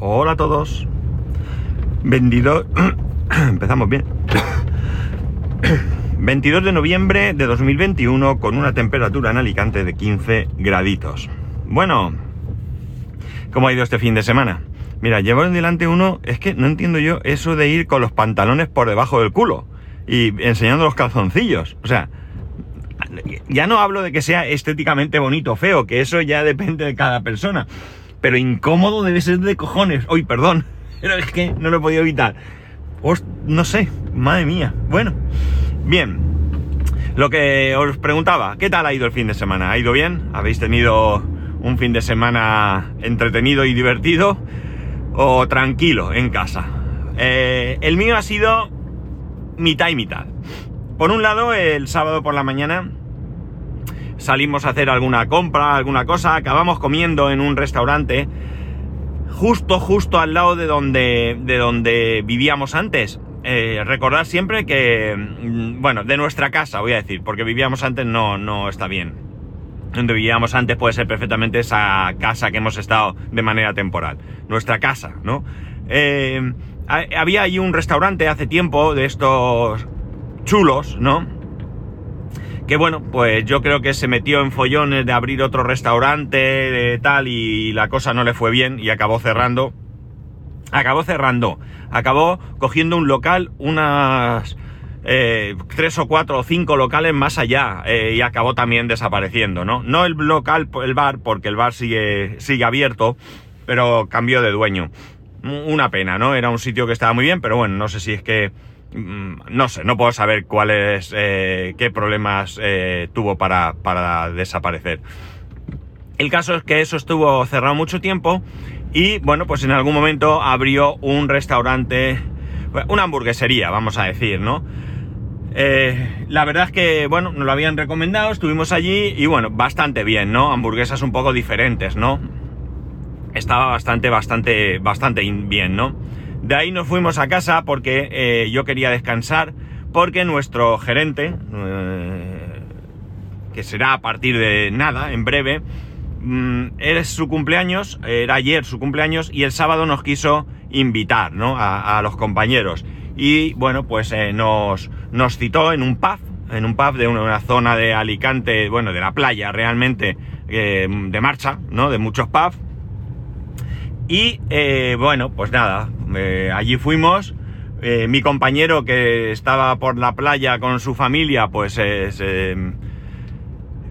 Hola a todos. 22. Empezamos bien. 22 de noviembre de 2021 con una temperatura en Alicante de 15 graditos. Bueno, ¿cómo ha ido este fin de semana? Mira, llevo en delante uno, es que no entiendo yo eso de ir con los pantalones por debajo del culo y enseñando los calzoncillos. O sea, ya no hablo de que sea estéticamente bonito o feo, que eso ya depende de cada persona. Pero incómodo debe ser de cojones. Hoy, perdón. Pero es que no lo he podido evitar. no sé, madre mía. Bueno, bien. Lo que os preguntaba, ¿qué tal ha ido el fin de semana? ¿Ha ido bien? ¿Habéis tenido un fin de semana entretenido y divertido? ¿O tranquilo en casa? Eh, el mío ha sido mitad y mitad. Por un lado, el sábado por la mañana salimos a hacer alguna compra, alguna cosa, acabamos comiendo en un restaurante justo, justo al lado de donde, de donde vivíamos antes. Eh, recordad siempre que, mm, bueno, de nuestra casa, voy a decir, porque vivíamos antes no, no está bien. Donde vivíamos antes puede ser perfectamente esa casa que hemos estado de manera temporal. Nuestra casa, ¿no? Eh, había ahí un restaurante hace tiempo de estos chulos, ¿no? Que bueno, pues yo creo que se metió en follones de abrir otro restaurante, de tal, y la cosa no le fue bien y acabó cerrando. Acabó cerrando. Acabó cogiendo un local, unas eh, tres o cuatro o cinco locales más allá, eh, y acabó también desapareciendo, ¿no? No el local, el bar, porque el bar sigue, sigue abierto, pero cambió de dueño. Una pena, ¿no? Era un sitio que estaba muy bien, pero bueno, no sé si es que no sé, no puedo saber cuáles, eh, qué problemas eh, tuvo para, para desaparecer. El caso es que eso estuvo cerrado mucho tiempo y bueno, pues en algún momento abrió un restaurante, una hamburguesería, vamos a decir, ¿no? Eh, la verdad es que, bueno, nos lo habían recomendado, estuvimos allí y bueno, bastante bien, ¿no? Hamburguesas un poco diferentes, ¿no? Estaba bastante, bastante, bastante bien, ¿no? De ahí nos fuimos a casa porque eh, yo quería descansar, porque nuestro gerente, eh, que será a partir de nada, en breve, mm, es su cumpleaños, era ayer su cumpleaños y el sábado nos quiso invitar, ¿no? A, los compañeros. Y bueno, pues eh, nos, nos citó en un pub, en un pub de una, zona de Alicante, bueno, de la playa realmente, de marcha, ¿no? De muchos pubs. Y bueno, pues nada, eh, allí fuimos. Eh, mi compañero que estaba por la playa con su familia, pues eh,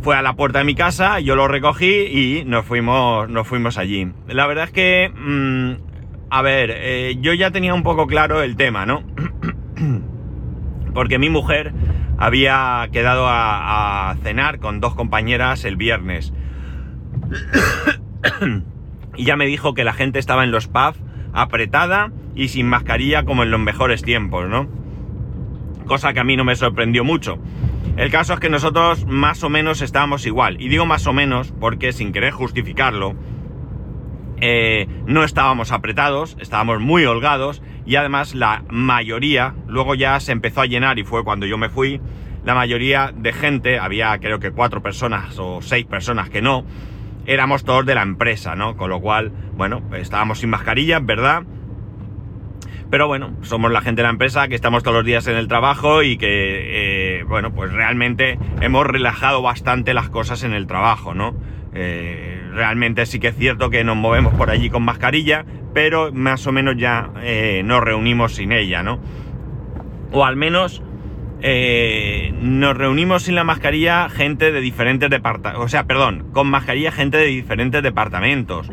fue a la puerta de mi casa, yo lo recogí y nos fuimos, nos fuimos allí. La verdad es que, mm, a ver, yo ya tenía un poco claro el tema, ¿no? Porque mi mujer había quedado a, a cenar con dos compañeras el viernes. y ya me dijo que la gente estaba en los pubs apretada y sin mascarilla como en los mejores tiempos, ¿no? Cosa que a mí no me sorprendió mucho. El caso es que nosotros más o menos estábamos igual. Y digo más o menos porque sin querer justificarlo, eh, no estábamos apretados, estábamos muy holgados y además la mayoría, luego ya se empezó a llenar y fue cuando yo me fui, la mayoría de gente, había creo que cuatro personas o seis personas que no, éramos todos de la empresa, ¿no? Con lo cual, bueno, estábamos sin mascarilla, ¿verdad? Pero bueno, somos la gente de la empresa que estamos todos los días en el trabajo y que, eh, bueno, pues realmente hemos relajado bastante las cosas en el trabajo, ¿no? Eh, realmente sí que es cierto que nos movemos por allí con mascarilla, pero más o menos ya eh, nos reunimos sin ella, ¿no? O al menos eh, nos reunimos sin la mascarilla gente de diferentes departamentos, o sea, perdón, con mascarilla gente de diferentes departamentos.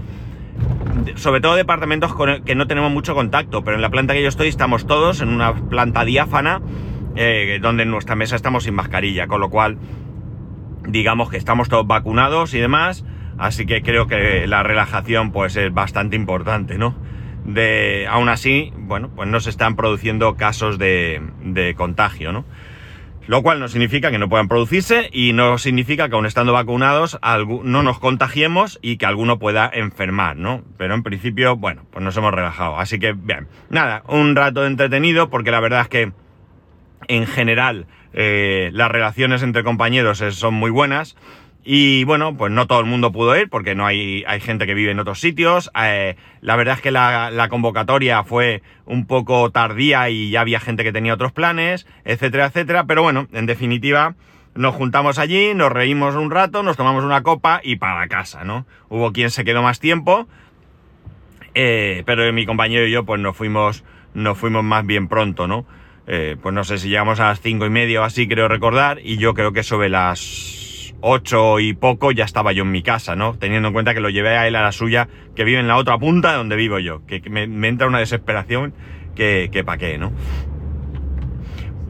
Sobre todo departamentos con que no tenemos mucho contacto, pero en la planta que yo estoy estamos todos en una planta diáfana eh, donde en nuestra mesa estamos sin mascarilla, con lo cual digamos que estamos todos vacunados y demás, así que creo que la relajación pues es bastante importante, ¿no? De, aún así, bueno, pues no se están produciendo casos de, contagio, ¿no? Lo cual no significa que no puedan producirse y no significa que aún estando vacunados no nos contagiemos y que alguno pueda enfermar, ¿no? Pero en principio, bueno, pues nos hemos relajado. Así que, bien, nada, un rato entretenido porque la verdad es que en general eh, las relaciones entre compañeros son muy buenas Y bueno, pues no todo el mundo pudo ir porque no hay, hay gente que vive en otros sitios. Eh, la verdad es que la, convocatoria fue un poco tardía y ya había gente que tenía otros planes, etcétera, etcétera. Pero bueno, en definitiva, nos juntamos allí, nos reímos un rato, nos tomamos una copa y para casa, ¿no? Hubo quien se quedó más tiempo, eh, pero mi compañero y yo pues nos fuimos, nos fuimos más bien pronto, ¿no? Eh, pues no sé si llegamos a las cinco y media o así, creo recordar, y yo creo que sobre las 8 y poco ya estaba yo en mi casa, ¿no? Teniendo en cuenta que lo llevé a él a la suya, que vive en la otra punta de donde vivo yo, que me, entra una desesperación que, que pa' qué, ¿no?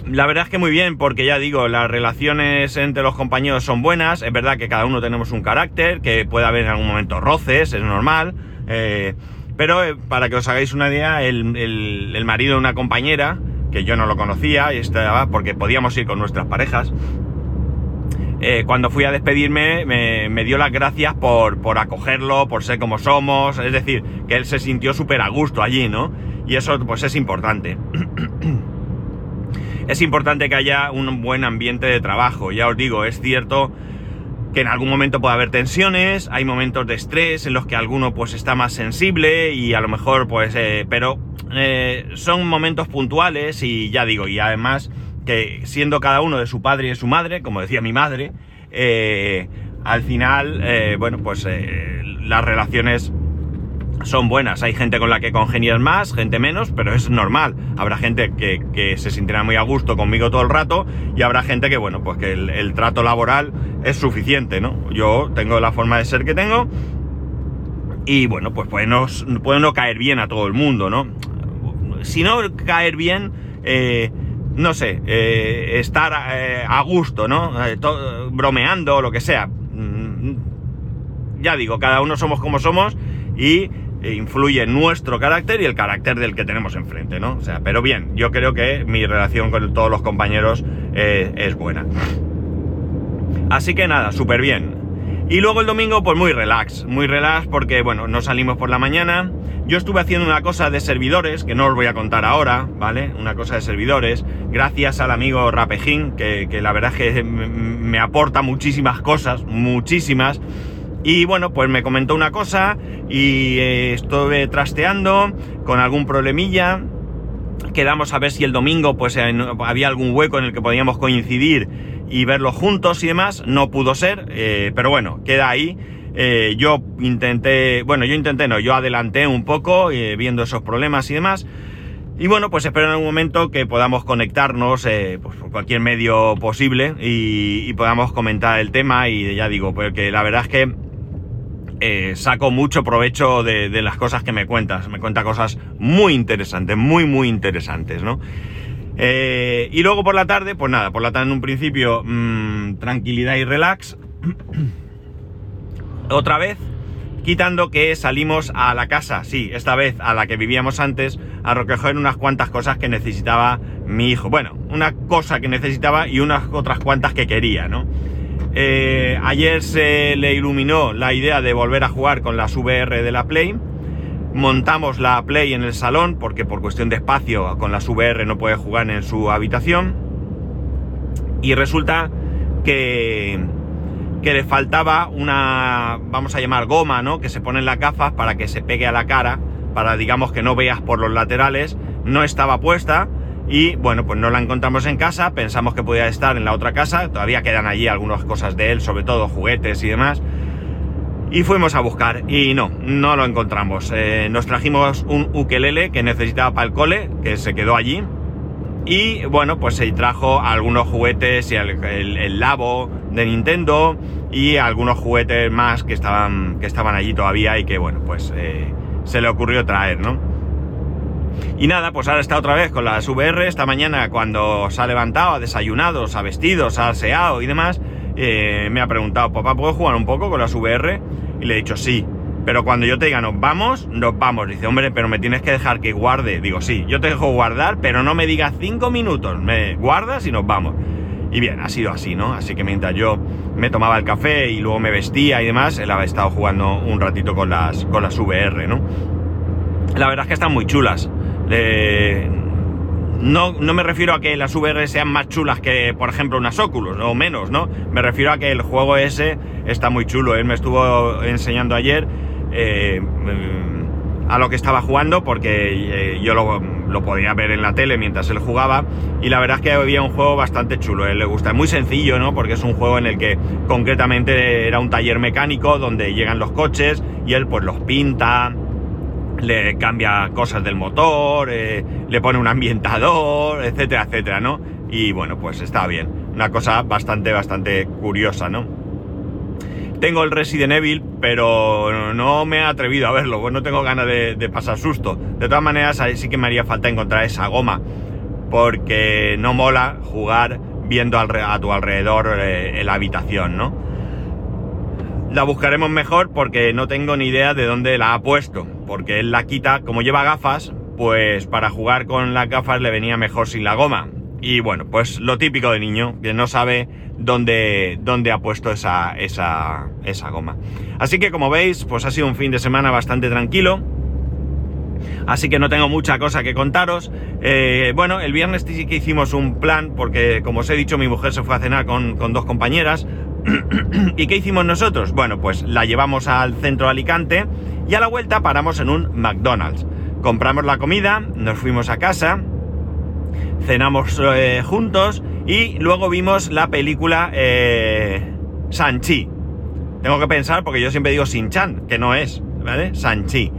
La verdad es que muy bien, porque ya digo, las relaciones entre los compañeros son buenas, es verdad que cada uno tenemos un carácter, que puede haber en algún momento roces, es normal, eh, pero eh, para que os hagáis una idea, el, el, marido de una compañera, que yo no lo conocía, y estaba porque podíamos ir con nuestras parejas, eh, cuando fui a despedirme me, dio las gracias por, acogerlo, por ser como somos, es decir, que él se sintió súper a gusto allí, ¿no? Y eso pues es importante. es importante que haya un buen ambiente de trabajo, ya os digo, es cierto que en algún momento puede haber tensiones, hay momentos de estrés en los que alguno pues está más sensible y a lo mejor pues, eh, pero eh, son momentos puntuales y ya digo, y además que siendo cada uno de su padre y de su madre, como decía mi madre, eh, al final, eh, bueno, pues eh, las relaciones son buenas. Hay gente con la que congenias más, gente menos, pero es normal. Habrá gente que, se sentirá muy a gusto conmigo todo el rato y habrá gente que, bueno, pues que el, trato laboral es suficiente, ¿no? Yo tengo la forma de ser que tengo y, bueno, pues puede no, puede no caer bien a todo el mundo, ¿no? Si no caer bien, no sé, eh, estar eh, a gusto, ¿no? Eh, bromeando o lo que sea. Mm, ya digo, cada uno somos como somos y influye nuestro carácter y el carácter del que tenemos enfrente, ¿no? O sea, pero bien, yo creo que mi relación con todos los compañeros es buena. Así que nada, súper bien. Y luego el domingo, pues muy relax, muy relax porque, bueno, no salimos por la mañana. Yo estuve haciendo una cosa de servidores, que no os voy a contar ahora, ¿vale? Una cosa de servidores, gracias al amigo Rapejín, que, la verdad es que me aporta muchísimas cosas, muchísimas. Y bueno, pues me comentó una cosa y eh, estuve trasteando con algún problemilla. Quedamos a ver si el domingo pues había algún hueco en el que podíamos coincidir y verlo juntos y demás. No pudo ser, eh, pero bueno, queda ahí. Eh, yo intenté, bueno, yo intenté, no, yo adelanté un poco eh, viendo esos problemas y demás. Y bueno, pues espero en algún momento que podamos conectarnos pues, por cualquier medio posible y, podamos comentar el tema. Y ya digo, porque la verdad es que saco mucho provecho de, las cosas que me cuentas. Me cuenta cosas muy interesantes, muy, muy interesantes, ¿no? Eh, y luego por la tarde, pues nada, por la tarde en un principio mmm, tranquilidad y relax. Otra vez, quitando que salimos a la casa, sí, esta vez a la que vivíamos antes, a recoger unas cuantas cosas que necesitaba mi hijo. Bueno, una cosa que necesitaba y unas otras cuantas que quería, ¿no? Eh, ayer se le iluminó la idea de volver a jugar con las VR de la Play montamos la Play en el salón porque por cuestión de espacio con las VR no puede jugar en su habitación. Y resulta que que le faltaba una vamos a llamar goma no que se pone en las gafas para que se pegue a la cara para digamos que no veas por los laterales. No estaba puesta y bueno pues no la encontramos en casa. Pensamos que podía estar en la otra casa. Todavía quedan allí algunas cosas de él sobre todo juguetes y demás y fuimos a buscar y no, no lo encontramos. Eh, nos trajimos un ukelele que necesitaba para el cole, que se quedó allí. Y bueno, pues se trajo algunos juguetes y el, el, labo de Nintendo y algunos juguetes más que estaban, que estaban allí todavía y que bueno, pues eh, se le ocurrió traer, ¿no? Y nada, pues ahora está otra vez con las VR. Esta mañana cuando se ha levantado, ha desayunado, se ha vestido, se ha aseado y demás, eh, me ha preguntado, papá, ¿puedo jugar un poco con las VR? Y le he dicho, sí. Pero cuando yo te diga, nos vamos, nos vamos. Dice, hombre, pero me tienes que dejar que guarde. Digo, sí, yo te dejo guardar, pero no me digas cinco minutos. Me guardas y nos vamos. Y bien, ha sido así, ¿no? Así que mientras yo me tomaba el café y luego me vestía y demás, él había estado jugando un ratito con las, con las VR, ¿no? La verdad es que están muy chulas. No, no me refiero a que las VR sean más chulas que, por ejemplo, unas Oculus, o menos, ¿no? Me refiero a que el juego ese está muy chulo. Él me estuvo enseñando ayer eh, a lo que estaba jugando, porque eh, yo lo, podía ver en la tele mientras él jugaba, y la verdad es que había un juego bastante chulo. Él le gusta. Es muy sencillo, ¿no? Porque es un juego en el que concretamente era un taller mecánico donde llegan los coches y él pues los pinta le cambia cosas del motor, eh, le pone un ambientador, etcétera, etcétera, ¿no? Y bueno, pues está bien. Una cosa bastante, bastante curiosa, ¿no? Tengo el Resident Evil, pero no me he atrevido a verlo, pues no tengo ganas de, pasar susto. De todas maneras, sí que me haría falta encontrar esa goma, porque no mola jugar viendo a tu alrededor eh, la habitación, ¿no? La buscaremos mejor porque no tengo ni idea de dónde la ha puesto. Porque él la quita, como lleva gafas, pues para jugar con las gafas le venía mejor sin la goma. Y bueno, pues lo típico de niño, que no sabe dónde, dónde ha puesto esa, esa, esa goma. Así que como veis, pues ha sido un fin de semana bastante tranquilo. Así que no tengo mucha cosa que contaros. Eh, bueno, el viernes sí que hicimos un plan, porque como os he dicho, mi mujer se fue a cenar con, con dos compañeras. ¿Y qué hicimos nosotros? Bueno, pues la llevamos al centro de Alicante y a la vuelta paramos en un McDonald's. Compramos la comida, nos fuimos a casa, cenamos eh, juntos y luego vimos la película eh, Sanchi. Tengo que pensar porque yo siempre digo Sin-Chan, que no es, ¿vale? Sanchi.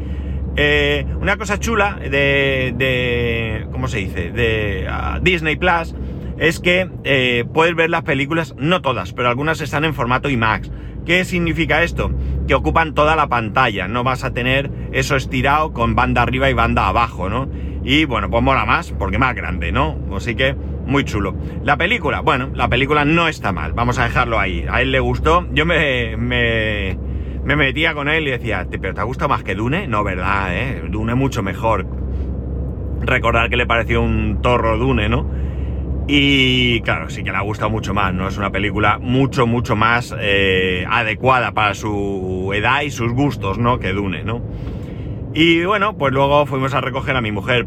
Eh, una cosa chula de, de ¿cómo se dice? De ah, Disney Plus es que eh, puedes ver las películas, no todas, pero algunas están en formato IMAX. ¿Qué significa esto? Que ocupan toda la pantalla, no vas a tener eso estirado con banda arriba y banda abajo, ¿no? Y bueno, pues mola más, porque más grande, ¿no? Así que muy chulo. La película, bueno, la película no está mal, vamos a dejarlo ahí. A él le gustó, yo me, me, me metía con él y decía, ¿pero te ha gustado más que Dune? No, ¿verdad? ¿eh? Dune mucho mejor. Recordar que le pareció un torro Dune, ¿no? Y claro, sí que le ha gustado mucho más, ¿no? Es una película mucho, mucho más eh, adecuada para su edad y sus gustos, ¿no? Que Dune, ¿no? Y bueno, pues luego fuimos a recoger a mi mujer.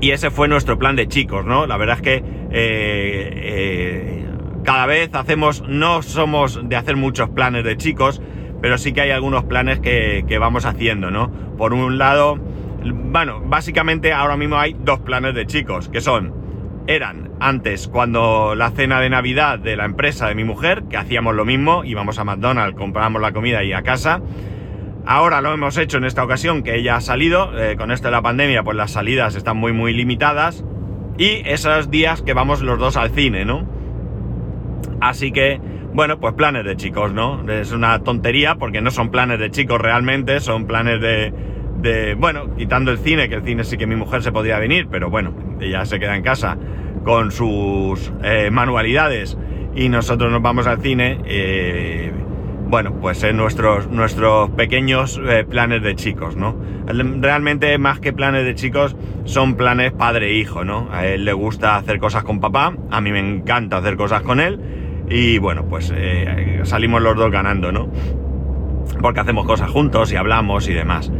Y ese fue nuestro plan de chicos, ¿no? La verdad es que eh, eh, cada vez hacemos, no somos de hacer muchos planes de chicos, pero sí que hay algunos planes que, que vamos haciendo, ¿no? Por un lado, bueno, básicamente ahora mismo hay dos planes de chicos, que son eran antes cuando la cena de Navidad de la empresa de mi mujer, que hacíamos lo mismo, íbamos a McDonald's, comprábamos la comida y a casa. Ahora lo hemos hecho en esta ocasión que ella ha salido, eh, con esto de la pandemia pues las salidas están muy muy limitadas y esos días que vamos los dos al cine, ¿no? Así que, bueno, pues planes de chicos, ¿no? Es una tontería porque no son planes de chicos realmente, son planes de, bueno, quitando el cine, que el cine sí que mi mujer se podría venir, pero bueno, ella se queda en casa con sus eh, manualidades y nosotros nos vamos al cine, eh, bueno, pues en nuestros, nuestros pequeños eh, planes de chicos, ¿no? Realmente más que planes de chicos son planes padre-hijo, ¿no? A él le gusta hacer cosas con papá, a mí me encanta hacer cosas con él y bueno, pues salimos los dos ganando, ¿no? Porque hacemos cosas juntos y hablamos y demás.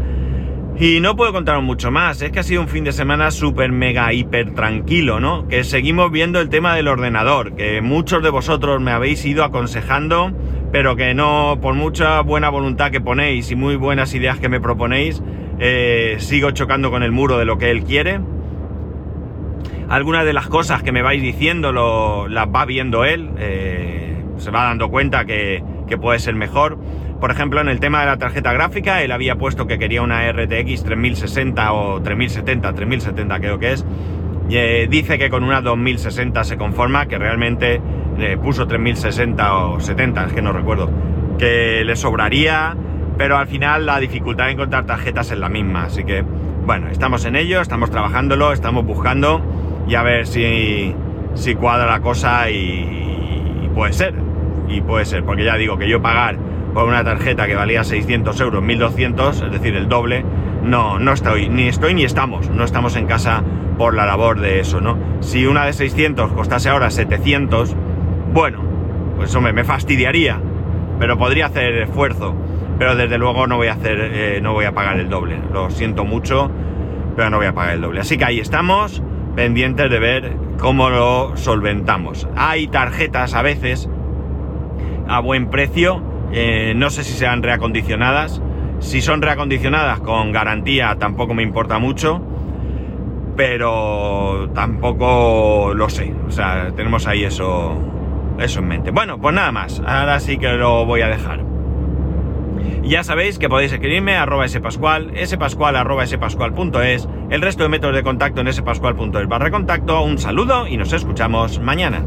Y no puedo contaros mucho más, es que ha sido un fin de semana súper mega hiper tranquilo, ¿no? Que seguimos viendo el tema del ordenador, que muchos de vosotros me habéis ido aconsejando, pero que no, por mucha buena voluntad que ponéis y muy buenas ideas que me proponéis, eh, sigo chocando con el muro de lo que él quiere. Algunas de las cosas que me vais diciendo lo, las va viendo él, eh, se va dando cuenta que, que puede ser mejor. Por ejemplo, en el tema de la tarjeta gráfica, él había puesto que quería una RTX 3060 o 3070, 3070 creo que es. Eh, dice que con una 2060 se conforma, que realmente le puso 3060 o 70, es que no recuerdo, que le sobraría, pero al final la dificultad de encontrar tarjetas es la misma. Así que, bueno, estamos en ello, estamos trabajándolo, estamos buscando y a ver si, si cuadra la cosa y, y puede ser. Y puede ser, porque ya digo que yo pagar por una tarjeta que valía 600 euros, 1200, es decir, el doble, no, no estoy, ni estoy ni estamos, no estamos en casa por la labor de eso, ¿no? Si una de 600 costase ahora 700, bueno, pues hombre, me fastidiaría, pero podría hacer esfuerzo, pero desde luego no voy a hacer, eh, no voy a pagar el doble, lo siento mucho, pero no voy a pagar el doble. Así que ahí estamos, pendientes de ver cómo lo solventamos. Hay tarjetas a veces a buen precio, eh, no sé si sean reacondicionadas. Si son reacondicionadas con garantía tampoco me importa mucho, pero tampoco lo sé. O sea, tenemos ahí eso, eso en mente. Bueno, pues nada más. Ahora sí que lo voy a dejar. Ya sabéis que podéis escribirme arroba spascual, spascual arroba el resto de métodos de contacto en spascual.es barra contacto. Un saludo y nos escuchamos mañana.